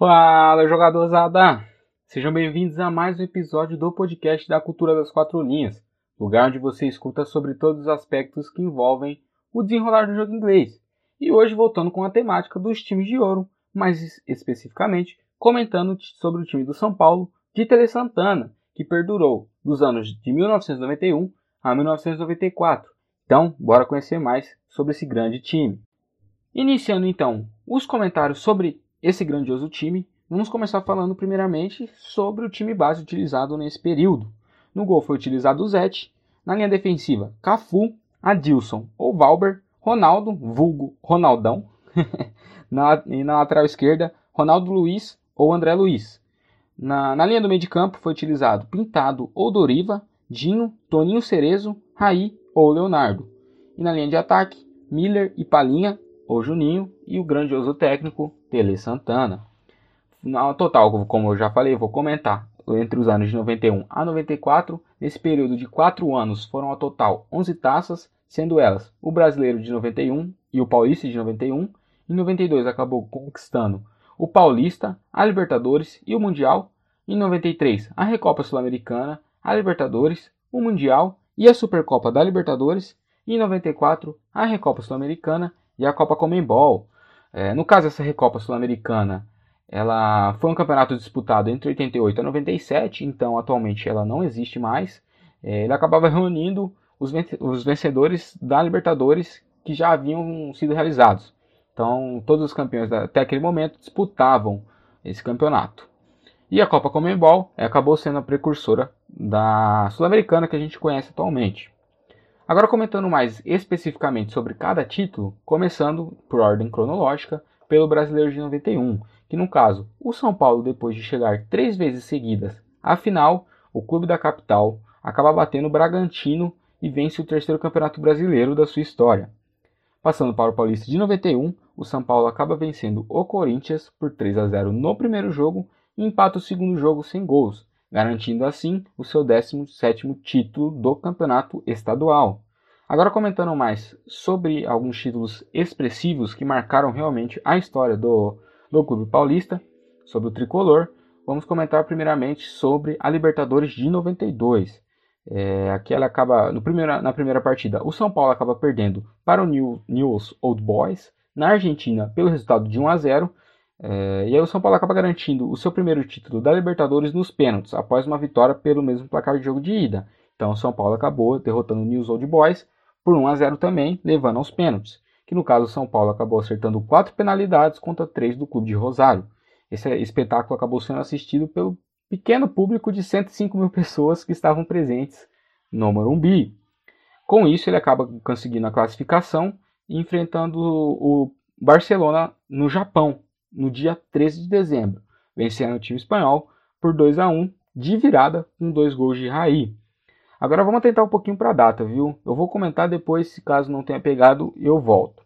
Fala, jogadorzada! Sejam bem-vindos a mais um episódio do podcast da Cultura das Quatro Linhas, lugar onde você escuta sobre todos os aspectos que envolvem o desenrolar do jogo inglês. E hoje voltando com a temática dos times de ouro, mais especificamente comentando sobre o time do São Paulo de Tele Santana, que perdurou dos anos de 1991 a 1994. Então, bora conhecer mais sobre esse grande time. Iniciando então os comentários sobre esse grandioso time, vamos começar falando primeiramente sobre o time base utilizado nesse período. No gol foi utilizado o Zete, na linha defensiva Cafu, Adilson ou Valber, Ronaldo, vulgo Ronaldão, na, e na lateral esquerda Ronaldo Luiz ou André Luiz. Na, na linha do meio de campo foi utilizado Pintado ou Doriva, Dinho, Toninho Cerezo, Raí ou Leonardo. E na linha de ataque, Miller e Palinha ou Juninho e o grandioso técnico Tele Santana. No total, como eu já falei, vou comentar. Entre os anos de 91 a 94, nesse período de 4 anos foram ao total 11 taças, sendo elas o Brasileiro de 91 e o Paulista de 91. Em 92 acabou conquistando o Paulista, a Libertadores e o Mundial. Em 93, a Recopa Sul-Americana, a Libertadores, o Mundial e a Supercopa da Libertadores. Em 94, a Recopa Sul-Americana e a Copa Comembol. É, no caso, essa Recopa Sul-Americana ela foi um campeonato disputado entre 88 e 97, então atualmente ela não existe mais. É, ele acabava reunindo os, vencedores da Libertadores que já haviam sido realizados. Então, todos os campeões até aquele momento disputavam esse campeonato. E a Copa Comembol acabou sendo a precursora da Sul-Americana que a gente conhece atualmente. Agora comentando mais especificamente sobre cada título, começando por ordem cronológica pelo Brasileiro de 91, que no caso, o São Paulo depois de chegar três vezes seguidas à final, o clube da capital acaba batendo o Bragantino e vence o terceiro campeonato brasileiro da sua história. Passando para o Paulista de 91, o São Paulo acaba vencendo o Corinthians por 3 a 0 no primeiro jogo e empata o segundo jogo sem gols, garantindo assim o seu 17º título do campeonato estadual. Agora comentando mais sobre alguns títulos expressivos que marcaram realmente a história do, do clube paulista, sobre o tricolor, vamos comentar primeiramente sobre a Libertadores de 92. É, aqui ela acaba no primeira, na primeira partida, o São Paulo acaba perdendo para o New, News Old Boys na Argentina pelo resultado de 1 a 0 é, e aí o São Paulo acaba garantindo o seu primeiro título da Libertadores nos pênaltis, após uma vitória pelo mesmo placar de jogo de ida. Então o São Paulo acabou derrotando o News Old Boys por 1 a 0 também, levando aos pênaltis. Que no caso o São Paulo acabou acertando quatro penalidades contra três do clube de Rosário. Esse espetáculo acabou sendo assistido pelo pequeno público de 105 mil pessoas que estavam presentes no Morumbi. Com isso, ele acaba conseguindo a classificação enfrentando o Barcelona no Japão, no dia 13 de dezembro, vencendo o time espanhol por 2 a 1 de virada com dois gols de Raí. Agora vamos tentar um pouquinho para a data, viu? Eu vou comentar depois, se caso não tenha pegado, eu volto.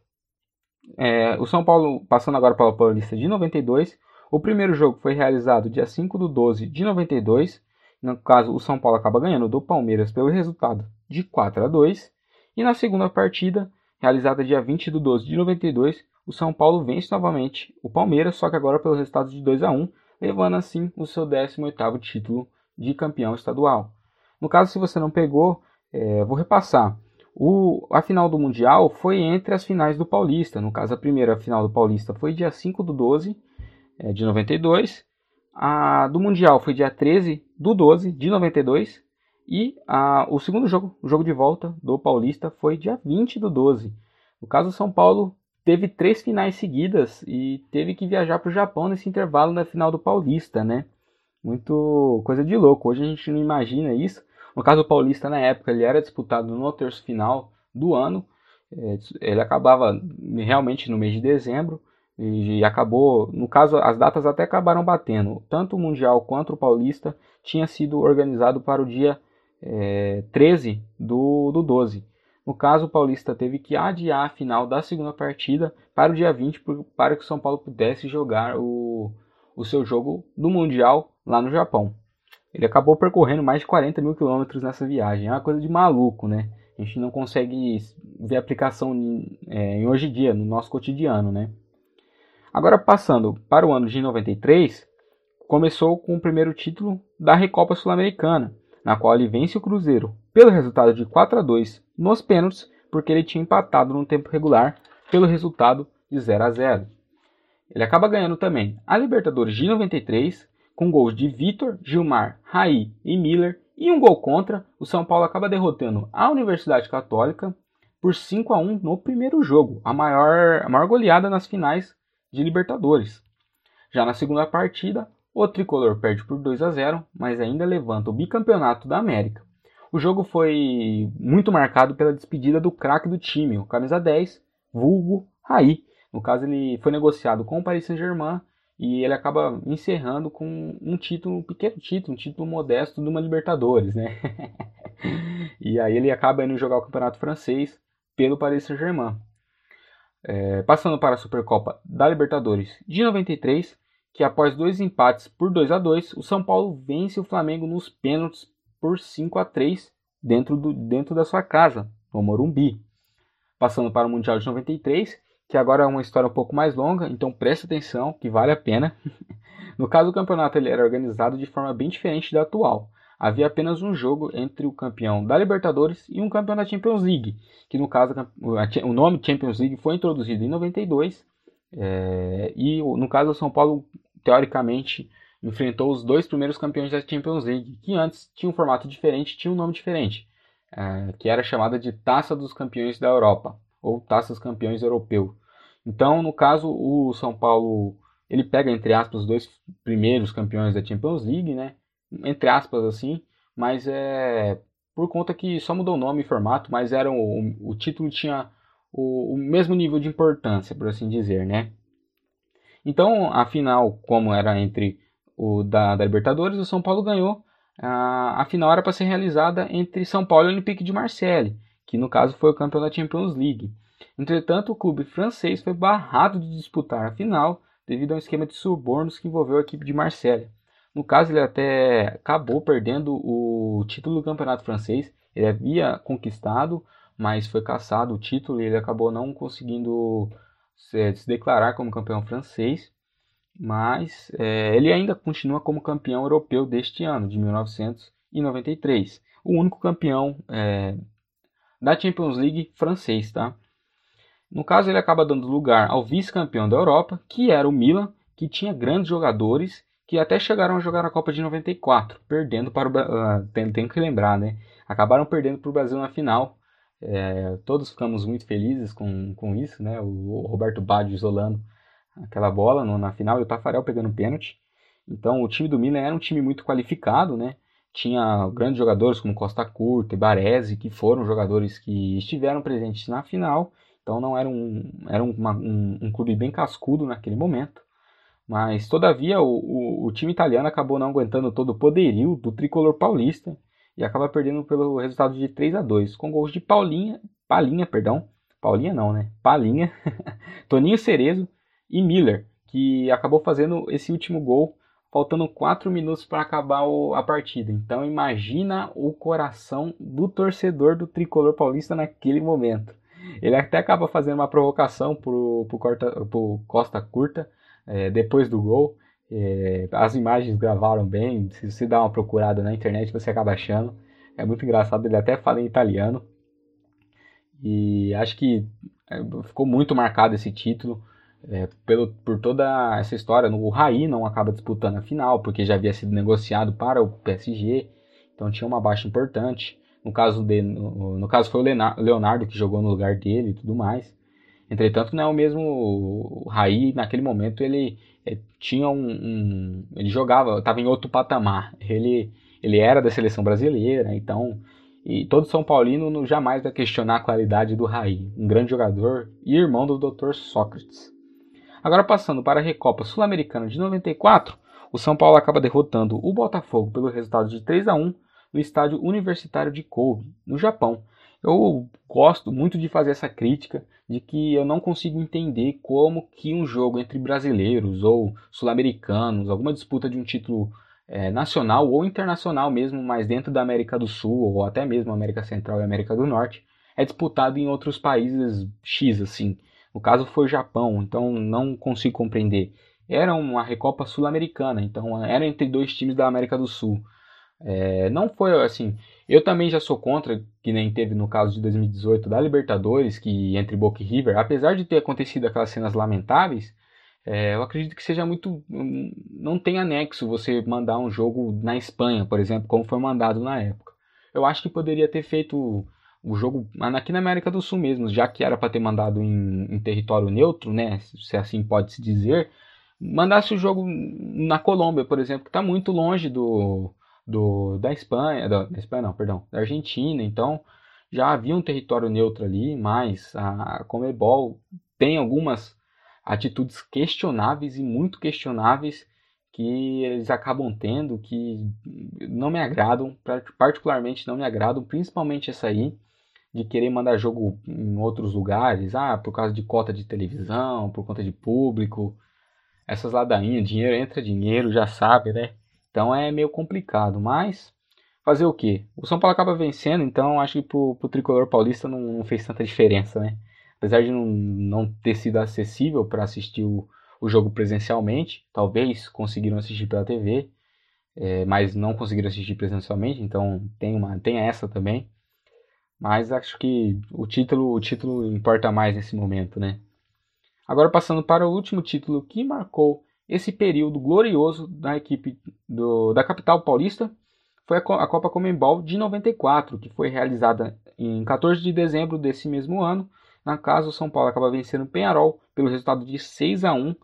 É, o São Paulo, passando agora para a Paulista de 92, o primeiro jogo foi realizado dia 5 de 12 de 92. No caso, o São Paulo acaba ganhando do Palmeiras pelo resultado de 4 a 2. E na segunda partida, realizada dia 20 de 12 de 92, o São Paulo vence novamente o Palmeiras, só que agora pelo resultado de 2 a 1, levando assim o seu 18º título de campeão estadual. No caso, se você não pegou, é, vou repassar. O, a final do Mundial foi entre as finais do Paulista. No caso, a primeira final do Paulista foi dia 5 do 12 é, de 92. A do Mundial foi dia 13 do 12 de 92. E a, o segundo jogo, o jogo de volta do Paulista, foi dia 20 do 12. No caso, o São Paulo teve três finais seguidas e teve que viajar para o Japão nesse intervalo da final do Paulista, né? Muito coisa de louco. Hoje a gente não imagina isso. No caso do Paulista, na época, ele era disputado no terço final do ano. É, ele acabava realmente no mês de dezembro e acabou, no caso, as datas até acabaram batendo. Tanto o Mundial quanto o Paulista tinha sido organizado para o dia é, 13 do, do 12. No caso, o Paulista teve que adiar a final da segunda partida para o dia 20 para que o São Paulo pudesse jogar o, o seu jogo do Mundial lá no Japão. Ele acabou percorrendo mais de 40 mil quilômetros nessa viagem. É uma coisa de maluco, né? A gente não consegue ver aplicação em, é, em hoje em dia, no nosso cotidiano, né? Agora passando para o ano de 93, começou com o primeiro título da Recopa Sul-Americana, na qual ele vence o Cruzeiro pelo resultado de 4 a 2 nos pênaltis, porque ele tinha empatado no tempo regular pelo resultado de 0 a 0. Ele acaba ganhando também a Libertadores de 93 com gols de Vitor, Gilmar, Raí e Miller e um gol contra. O São Paulo acaba derrotando a Universidade Católica por 5 a 1 no primeiro jogo, a maior, a maior goleada nas finais de Libertadores. Já na segunda partida, o tricolor perde por 2 a 0, mas ainda levanta o bicampeonato da América. O jogo foi muito marcado pela despedida do craque do time, o camisa 10, vulgo Raí. No caso, ele foi negociado com o Paris Saint-Germain e ele acaba encerrando com um título, um pequeno título, um título modesto de uma Libertadores, né? e aí ele acaba indo jogar o Campeonato Francês pelo Paris Saint-Germain. É, passando para a Supercopa da Libertadores de 93, que após dois empates por 2 a 2 o São Paulo vence o Flamengo nos pênaltis por 5 a 3 dentro, do, dentro da sua casa, no Morumbi. Passando para o Mundial de 93, que agora é uma história um pouco mais longa, então preste atenção que vale a pena. no caso, o campeonato ele era organizado de forma bem diferente da atual havia apenas um jogo entre o campeão da Libertadores e um campeão da Champions League, que no caso o nome Champions League foi introduzido em 92 é, e no caso o São Paulo teoricamente enfrentou os dois primeiros campeões da Champions League, que antes tinha um formato diferente, tinha um nome diferente, é, que era chamada de Taça dos Campeões da Europa ou Taça dos Campeões Europeu. Então, no caso, o São Paulo ele pega entre aspas os dois primeiros campeões da Champions League, né? entre aspas assim, mas é por conta que só mudou o nome e formato, mas era o, o título tinha o, o, mesmo nível de importância, por assim dizer, né? Então, a final, como era entre o da, da Libertadores, o São Paulo ganhou. A, a final era para ser realizada entre São Paulo e Olympique de Marseille, que no caso foi o campeão da Champions League. Entretanto, o clube francês foi barrado de disputar a final devido a um esquema de subornos que envolveu a equipe de Marseille. No caso, ele até acabou perdendo o título do campeonato francês. Ele havia conquistado, mas foi caçado o título e ele acabou não conseguindo se, se declarar como campeão francês. Mas é, ele ainda continua como campeão europeu deste ano, de 1993. O único campeão é, da Champions League francês, tá? No caso, ele acaba dando lugar ao vice-campeão da Europa, que era o Milan, que tinha grandes jogadores que até chegaram a jogar a Copa de 94, perdendo para o uh, que lembrar, né? Acabaram perdendo para o Brasil na final. É, todos ficamos muito felizes com, com isso, né? O, o Roberto Baggio isolando aquela bola no, na final e o Tafarel pegando pênalti. Então o time do Milan era um time muito qualificado, né? Tinha grandes jogadores como Costa Curta e Baresi, que foram jogadores que estiveram presentes na final. Então não era um, era uma, um, um clube bem cascudo naquele momento. Mas, todavia, o, o, o, time italiano acabou não aguentando todo o poderio do tricolor paulista e acaba perdendo pelo resultado de 3 a 2 com gols de Paulinha, Palinha, perdão, Paulinha não, né? Palinha, Toninho Cerezo e Miller, que acabou fazendo esse último gol faltando 4 minutos para acabar o, a partida. Então imagina o coração do torcedor do tricolor paulista naquele momento. Ele até acaba fazendo uma provocação pro, pro, Corta, pro Costa Curta, é, depois do gol. É, as imagens gravaram bem, se você dá uma procurada na internet você acaba achando. É muito engraçado, ele até fala em italiano. E acho que é, ficou muito marcado esse título é, pelo, por toda essa história. O Raí não acaba disputando a final, porque já havia sido negociado para o PSG, então tinha uma baixa importante. No caso, de, no, no caso foi o Leonardo que jogou no lugar dele e tudo mais. Entretanto, não é o mesmo o Raí, naquele momento ele, ele tinha um, um, ele jogava, estava em outro patamar. Ele ele era da seleção brasileira, então e todo São Paulino jamais vai questionar a qualidade do Raí, um grande jogador e irmão do Dr. Sócrates. Agora passando para a Recopa Sul-Americana de 94, o São Paulo acaba derrotando o Botafogo pelo resultado de 3 a 1 no estádio universitário de Kobe, no Japão, eu gosto muito de fazer essa crítica de que eu não consigo entender como que um jogo entre brasileiros ou sul-americanos, alguma disputa de um título é, nacional ou internacional mesmo, mas dentro da América do Sul ou até mesmo América Central e América do Norte, é disputado em outros países X, assim. No caso foi Japão, então não consigo compreender. Era uma Recopa Sul-Americana, então era entre dois times da América do Sul. É, não foi assim. Eu também já sou contra, que nem teve no caso de 2018 da Libertadores, que entre Boca e River, apesar de ter acontecido aquelas cenas lamentáveis, é, eu acredito que seja muito. Não tem anexo você mandar um jogo na Espanha, por exemplo, como foi mandado na época. Eu acho que poderia ter feito o jogo aqui na América do Sul mesmo, já que era para ter mandado em, em, território neutro, né? Se assim pode se dizer, mandasse o jogo na Colômbia, por exemplo, que está muito longe do, do da Espanha, da, da, Espanha não, perdão, da Argentina. Então já havia um território neutro ali, mas a Comebol tem algumas atitudes questionáveis e muito questionáveis que eles acabam tendo que não me agradam, particularmente não me agradam, principalmente essa aí de querer mandar jogo em outros lugares, ah, por causa de cota de televisão, por conta de público, essas ladainhas, dinheiro entra dinheiro, já sabe, né? Então é meio complicado, mas fazer o quê? O São Paulo acaba vencendo, então acho que pro, pro tricolor paulista não, não fez tanta diferença, né? apesar de não, não ter sido acessível para assistir o, o, jogo presencialmente, talvez conseguiram assistir pela TV, é, mas não conseguiram assistir presencialmente, então tem, uma, tem essa também. Mas acho que o título, o título importa mais nesse momento, né? Agora passando para o último título que marcou esse período glorioso da equipe do, da capital paulista, foi a, Copa Comembol de 94, que foi realizada em 14 de dezembro desse mesmo ano, na casa, o São Paulo acaba vencendo o Penharol pelo resultado de 6 a 1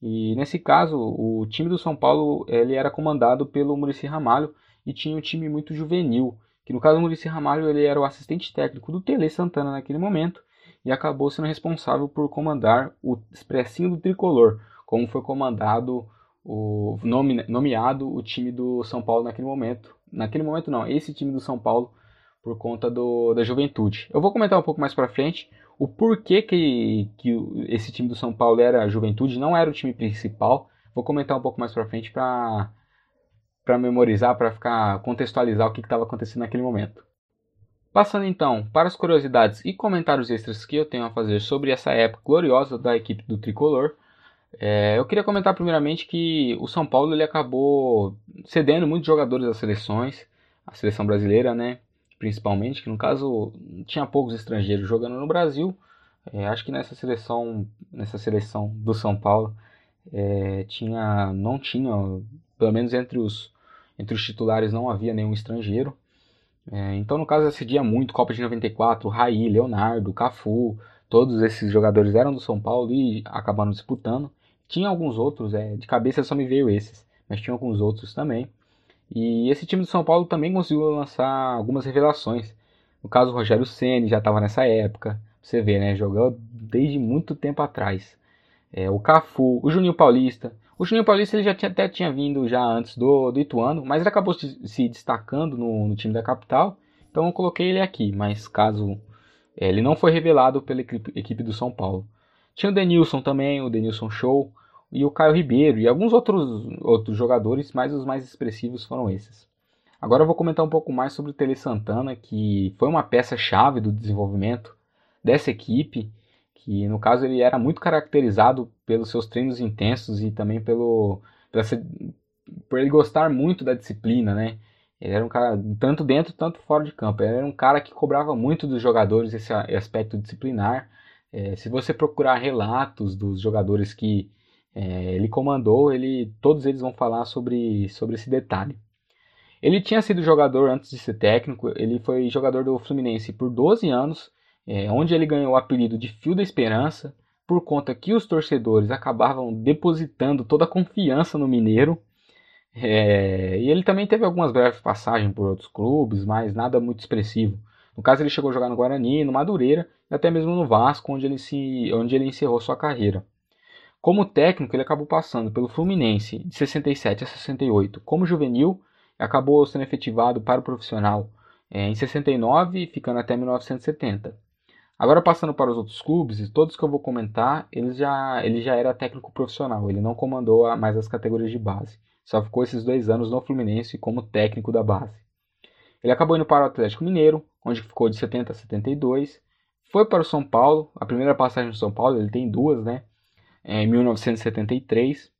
e nesse caso, o time do São Paulo ele era comandado pelo Murici Ramalho e tinha um time muito juvenil, que no caso o Murici Ramalho ele era o assistente técnico do Tele Santana naquele momento e acabou sendo responsável por comandar o expressinho do tricolor, como foi comandado o nome, nomeado o time do São Paulo naquele momento. Naquele momento não, esse time do São Paulo por conta do, da juventude. Eu vou comentar um pouco mais para frente o porquê que, que esse time do São Paulo era a juventude, não era o time principal. Vou comentar um pouco mais para frente para para memorizar, para ficar contextualizar o que estava acontecendo naquele momento. Passando então para as curiosidades e comentários extras que eu tenho a fazer sobre essa época gloriosa da equipe do Tricolor, é, eu queria comentar primeiramente que o São Paulo ele acabou cedendo muitos jogadores às seleções, a seleção brasileira, né? principalmente, que no caso tinha poucos estrangeiros jogando no Brasil. É, acho que nessa seleção, nessa seleção do São Paulo, é, tinha, não tinha, pelo menos entre os, entre os titulares não havia nenhum estrangeiro. É, então, no caso, acedia muito Copa de 94, Raí, Leonardo, Cafu, todos esses jogadores eram do São Paulo e acabaram disputando. Tinha alguns outros, é, de cabeça só me veio esses, mas tinha alguns outros também. E esse time do São Paulo também conseguiu lançar algumas revelações. No caso, o Rogério Ceni já estava nessa época. Você vê, né? Jogou desde muito tempo atrás. É, o Cafu, o Juninho Paulista. O Juninho Paulista ele já tinha, até tinha vindo já antes do, do Ituano, mas ele acabou se, se destacando no, no, time da capital. Então eu coloquei ele aqui, mas caso é, ele não foi revelado pela equipe, equipe do São Paulo. Tinha o Denilson também, o Denilson Show e o Caio Ribeiro e alguns outros, outros jogadores, mas os mais expressivos foram esses. Agora eu vou comentar um pouco mais sobre o Tele Santana, que foi uma peça-chave do desenvolvimento dessa equipe, que no caso ele era muito caracterizado pelos seus treinos intensos e também pelo por ele gostar muito da disciplina, né? Ele era um cara tanto dentro tanto fora de campo. Ele era um cara que cobrava muito dos jogadores esse aspecto disciplinar. É, se você procurar relatos dos jogadores que é, ele comandou, ele, todos eles vão falar sobre, sobre esse detalhe. Ele tinha sido jogador antes de ser técnico, ele foi jogador do Fluminense por 12 anos, é, onde ele ganhou o apelido de Fio da Esperança, por conta que os torcedores acabavam depositando toda a confiança no Mineiro. É, e ele também teve algumas breves passagens por outros clubes, mas nada muito expressivo. No caso, ele chegou a jogar no Guarani, no Madureira e até mesmo no Vasco, onde ele, se, onde ele encerrou sua carreira. Como técnico, ele acabou passando pelo Fluminense de 67 a 68 como juvenil acabou sendo efetivado para o profissional é, em 69, ficando até 1970. Agora passando para os outros clubes, todos que eu vou comentar, ele já, ele já era técnico profissional, ele não comandou mais as categorias de base. Só ficou esses dois anos no Fluminense como técnico da base. Ele acabou indo para o Atlético Mineiro, onde ficou de 70 a 72, foi para o São Paulo, a primeira passagem no São Paulo, ele tem duas, né? É, em 1973.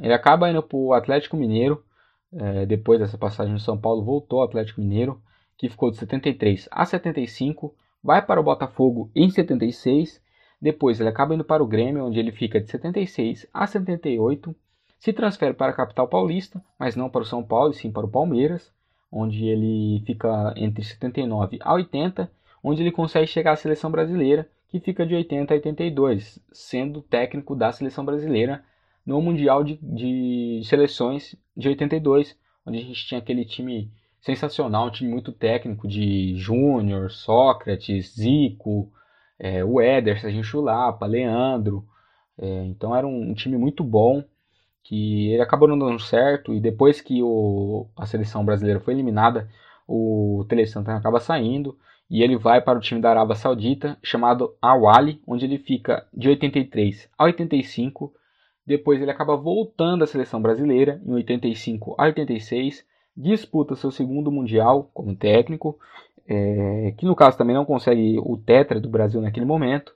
Ele acaba indo para o Atlético Mineiro, é, depois dessa passagem no São Paulo, voltou ao Atlético Mineiro, que ficou de 73 a 75, vai para o Botafogo em 76, depois ele acaba indo para o Grêmio, onde ele fica de 76 a 78, se transfere para a capital paulista, mas não para o São Paulo, e sim para o Palmeiras, onde ele fica entre 79 a 80, onde ele consegue chegar à seleção brasileira, que fica de 80 a 82, sendo técnico da seleção brasileira no Mundial de, de Seleções de 82, onde a gente tinha aquele time sensacional, um time muito técnico de Júnior, Sócrates, Zico, é, o Serginho Chulapa, Leandro. É, então era um, um, time muito bom que ele acabou não dando certo e depois que o, a seleção brasileira foi eliminada, o Tele Santana acaba saindo e ele vai para o time da Arábia Saudita chamado Awali, onde ele fica de 83 a 85. Depois ele acaba voltando à seleção brasileira em 85 a 86, disputa seu segundo mundial como técnico, é, que no caso também não consegue o tetra do Brasil naquele momento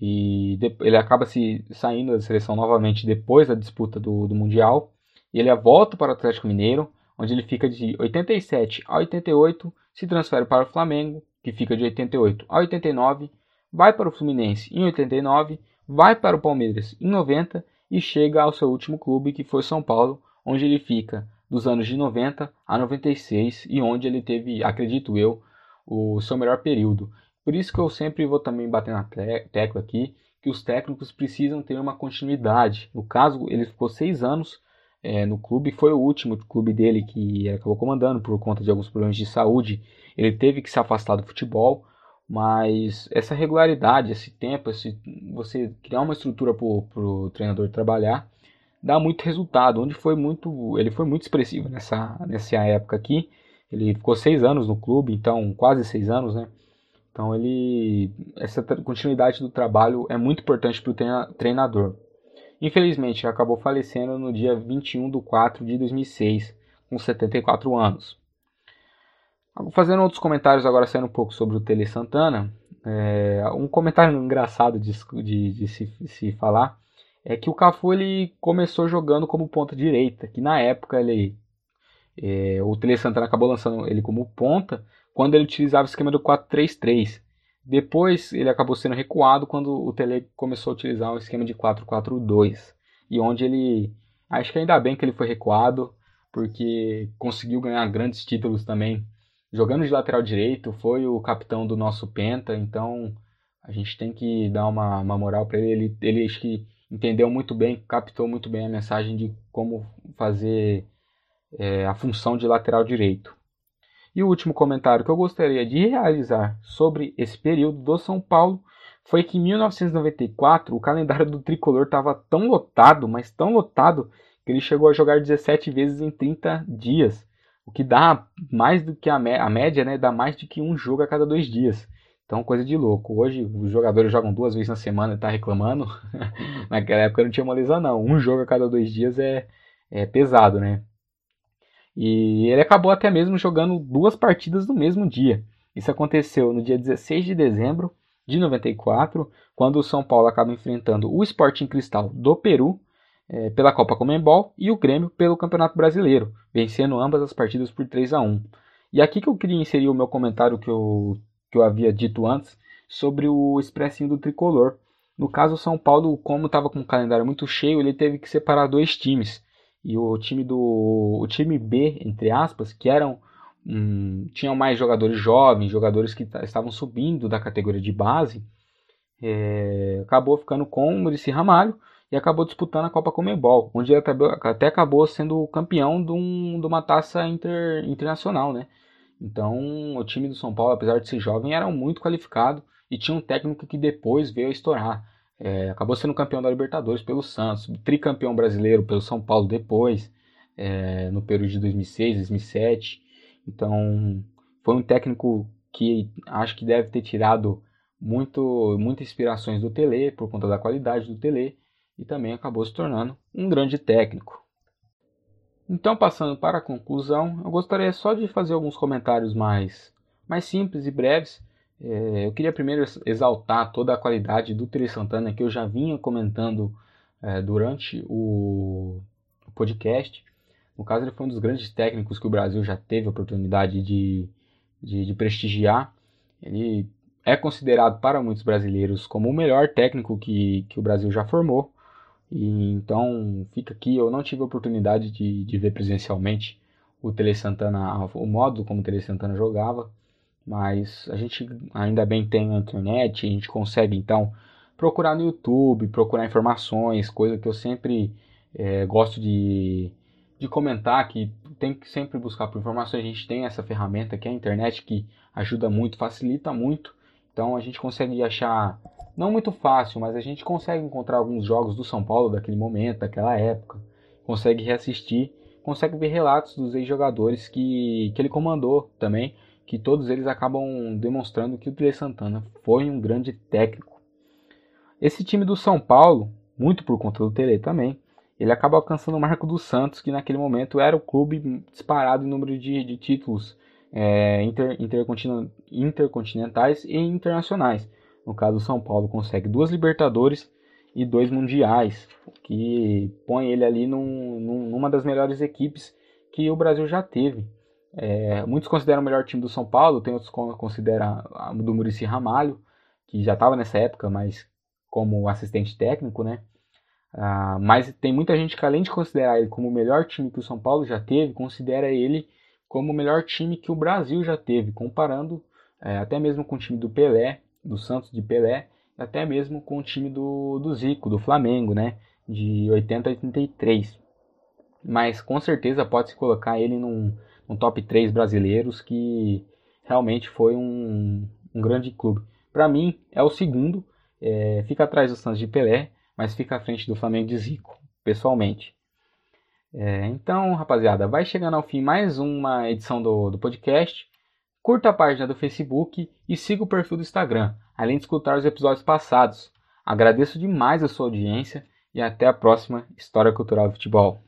e ele acaba se saindo da seleção novamente depois da disputa do, do Mundial. E ele volta para o Atlético Mineiro, onde ele fica de 87 a 88, se transfere para o Flamengo, que fica de 88 a 89, vai para o Fluminense em 89, vai para o Palmeiras em 90 e chega ao seu último clube, que foi São Paulo, onde ele fica dos anos de 90 a 96 e onde ele teve, acredito eu, o seu melhor período. Por isso que eu sempre vou também bater na tecla aqui que os técnicos precisam ter uma continuidade. No caso, ele ficou seis anos é, no clube, foi o último clube dele que acabou comandando por conta de alguns problemas de saúde. Ele teve que se afastar do futebol, mas essa regularidade, esse tempo, esse, você criar uma estrutura para o treinador trabalhar, dá muito resultado. Onde foi muito, ele foi muito expressivo nessa, nessa época aqui. Ele ficou seis anos no clube, então quase seis anos, né? Então ele essa continuidade do trabalho é muito importante para o treinador. Infelizmente, acabou falecendo no dia 21 de 4 de 2006, com 74 anos. Fazendo outros comentários agora, saindo um pouco sobre o Tele Santana, é, um comentário engraçado de, de, de se, de se falar é que o Cafu ele começou jogando como ponta direita, que na época ele é, o Tele Santana acabou lançando ele como ponta, quando ele utilizava o esquema do 4-3-3. Depois ele acabou sendo recuado quando o Tele começou a utilizar o esquema de 4-4-2. E onde ele. Acho que ainda bem que ele foi recuado, porque conseguiu ganhar grandes títulos também. Jogando de lateral direito, foi o capitão do nosso Penta, então a gente tem que dar uma, uma moral para ele. ele. Ele acho que entendeu muito bem, captou muito bem a mensagem de como fazer é, a função de lateral direito. E o último comentário que eu gostaria de realizar sobre esse período do São Paulo foi que em 1994 o calendário do tricolor estava tão lotado, mas tão lotado, que ele chegou a jogar 17 vezes em 30 dias, o que dá mais do que a, a média, né? Dá mais do que um jogo a cada dois dias. Então, coisa de louco. Hoje os jogadores jogam duas vezes na semana e tá reclamando. Naquela época não tinha moleza, não. Um jogo a cada dois dias é, é pesado, né? E ele acabou até mesmo jogando duas partidas no mesmo dia. Isso aconteceu no dia 16 de dezembro de 94, quando o São Paulo acaba enfrentando o Sporting Cristal do Peru é, pela Copa Comembol e o Grêmio pelo Campeonato Brasileiro, vencendo ambas as partidas por 3 a 1. E aqui que eu queria inserir o meu comentário que eu, que eu havia dito antes sobre o expressinho do tricolor. No caso, o São Paulo, como estava com um calendário muito cheio, ele teve que separar dois times e o time do o time B, entre aspas, que eram um, tinham mais jogadores jovens, jogadores que estavam subindo da categoria de base, é, acabou ficando com o Murici Ramalho e acabou disputando a Copa Comebol, onde ele até acabou sendo campeão de, um, de uma taça inter, internacional, né? Então, o time do São Paulo, apesar de ser jovem, era muito qualificado e tinha um técnico que depois veio a estourar. É, acabou sendo campeão da Libertadores pelo Santos, tricampeão brasileiro pelo São Paulo depois, é, no período de 2006, 2007. Então, foi um técnico que acho que deve ter tirado muito, muitas inspirações do Tele, por conta da qualidade do Tele, e também acabou se tornando um grande técnico. Então, passando para a conclusão, eu gostaria só de fazer alguns comentários mais, mais simples e breves É, eu queria primeiro exaltar toda a qualidade do Tele Santana que eu já vinha comentando é, durante o podcast. No caso, ele foi um dos grandes técnicos que o Brasil já teve a oportunidade de, de, de prestigiar. Ele é considerado para muitos brasileiros como o melhor técnico que, que o Brasil já formou. E então fica aqui, eu não tive a oportunidade de, de ver presencialmente o Tele Santana, o modo como o Tele Santana jogava, mas a gente ainda bem tem a internet, a gente consegue então procurar no YouTube, procurar informações, coisa que eu sempre é, gosto de, de comentar, que tem que sempre buscar por informações. A gente tem essa ferramenta que é a internet que ajuda muito, facilita muito. Então a gente consegue achar, não muito fácil, mas a gente consegue encontrar alguns jogos do São Paulo daquele momento, daquela época, consegue reassistir, consegue ver relatos dos ex-jogadores que, que ele comandou também, que todos eles acabam demonstrando que o Tele Santana foi um grande técnico esse time do São Paulo, muito por conta do Tele também, ele acaba alcançando o marco do Santos, que naquele momento era o clube disparado em número de, de títulos é, inter, intercontinentais e internacionais. No caso, o São Paulo consegue duas Libertadores e dois Mundiais, que põe ele ali num, num, numa das melhores equipes que o Brasil já teve. É, muitos consideram o melhor time do São Paulo, tem outros que consideram a do Murici Ramalho, que já estava nessa época, mas como assistente técnico, né? Ah, mas tem muita gente que, além de considerar ele como o melhor time que o São Paulo já teve, considera ele como o melhor time que o Brasil já teve, comparando é, até mesmo com o time do Pelé, do Santos de Pelé, até mesmo com o time do, do Zico, do Flamengo, né? De 80 a 83. Mas com certeza pode-se colocar ele num, num top 3 brasileiros que realmente foi um, um grande clube. Para mim, é o segundo, é, fica atrás do Santos de Pelé, mas fica à frente do Flamengo de Zico, pessoalmente. É, então, rapaziada, vai chegando ao fim mais uma edição do, do podcast. Curta a página do Facebook e siga o perfil do Instagram, além de escutar os episódios passados. Agradeço demais a sua audiência e até a próxima História Cultural Futebol.